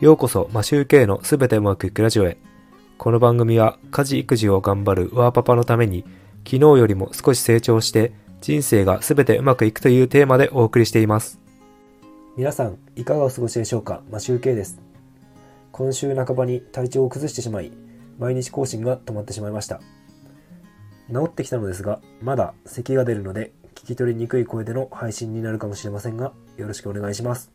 ようこそ、マシューケイのすべてうまくいくラジオへ。この番組は、家事育児を頑張るワーパパのために、昨日よりも少し成長して、人生がすべてうまくいくというテーマでお送りしています。皆さん、いかがお過ごしでしょうか？マシューケイです。今週半ばに体調を崩してしまい、毎日更新が止まってしまいました。治ってきたのですが、まだ咳が出るので、聞き取りにくい声での配信になるかもしれませんが、よろしくお願いします。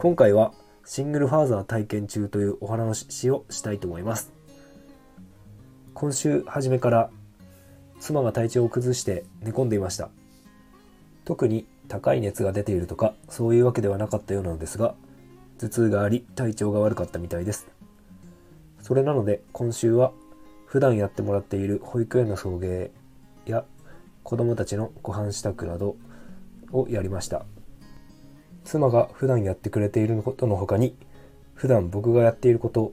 今回はシングルファーザー体験中というお話をしたいと思います。今週初めから妻が体調を崩して寝込んでいました。特に高い熱が出ているとかそういうわけではなかったようなのですが、頭痛があり体調が悪かったみたいです。それなので今週は普段やってもらっている保育園の送迎や子供たちのご飯支度などをやりました。妻が普段やってくれていることの他に普段僕がやっていること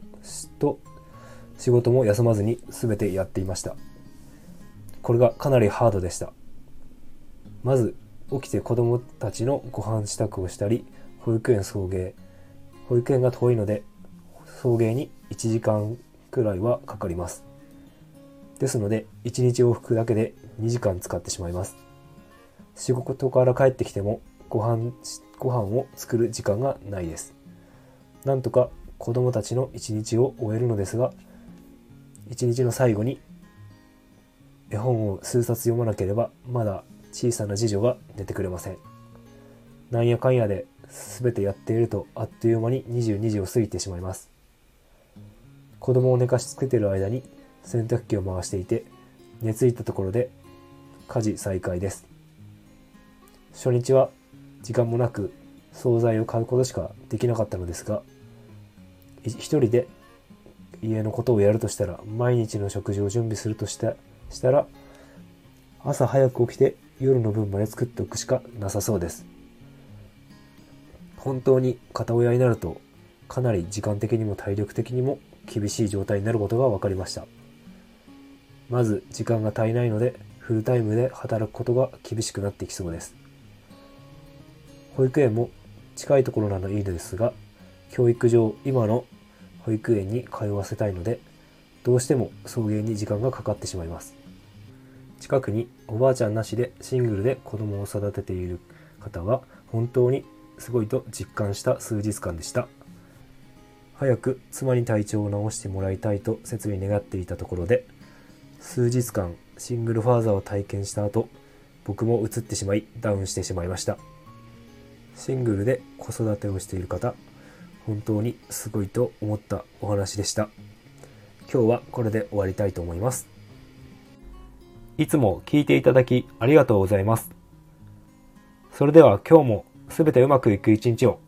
と仕事も休まずに全てやっていました。これがかなりハードでした。まず起きて子供たちのご飯支度をしたり保育園送迎保育園が遠いので送迎に1時間くらいはかかります。ですので1日往復だけで2時間使ってしまいます。仕事から帰ってきてもご飯ご飯を作る時間がないです。なんとか子供たちの一日を終えるのですが一日の最後に絵本を数冊読まなければまだ小さな次女が寝てくれません。なんやかんやで全てやっているとあっという間に22時を過ぎてしまいます。子供を寝かしつけている間に洗濯機を回していて寝ついたところで家事再開です。初日は時間もなく惣菜を買うことしかできなかったのですが一人で家のことをやるとしたら毎日の食事を準備するとしたしたら朝早く起きて夜の分まで作っておくしかなさそうです。本当に片親になるとかなり時間的にも体力的にも厳しい状態になることが分かりました。まず時間が足りないのでフルタイムで働くことが厳しくなってきそうです。保育園も近いところなのいいのですが教育上今の保育園に通わせたいのでどうしても送迎に時間がかかってしまいます。近くにおばあちゃんなしでシングルで子供を育てている方は本当にすごいと実感した数日間でした。早く妻に体調を治してもらいたいと切に願っていたところで数日間シングルファーザーを体験した後僕も移ってしまいダウンしてしまいました。シングルで子育てをしている方、本当にすごいと思ったお話でした。今日はこれで終わりたいと思います。いつも聞いていただきありがとうございます。それでは今日も全てうまくいく一日を。